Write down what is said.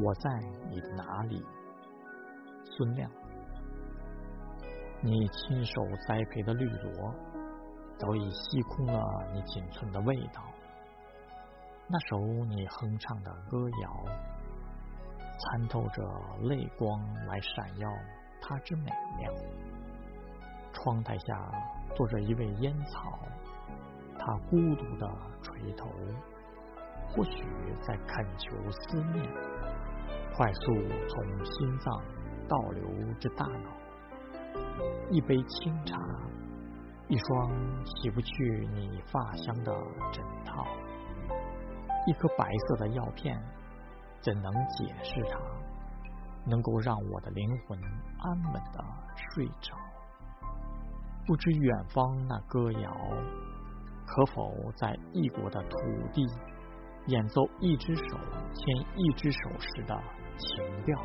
我在你的哪里？孙亮，你亲手栽培的绿萝，早已吸空了你仅存的味道。那首你哼唱的歌谣，参透着泪光来闪耀它之美妙。窗台下坐着一位烟草，他孤独的垂头，或许在恳求思念，快速从心脏倒流至大脑。一杯清茶，一双洗不去你发香的枕套，一颗白色的药片，怎能解释它？能够让我的灵魂安稳的睡着？不知远方那歌谣，可否在异国的土地演奏一只手牵一只手时的情调？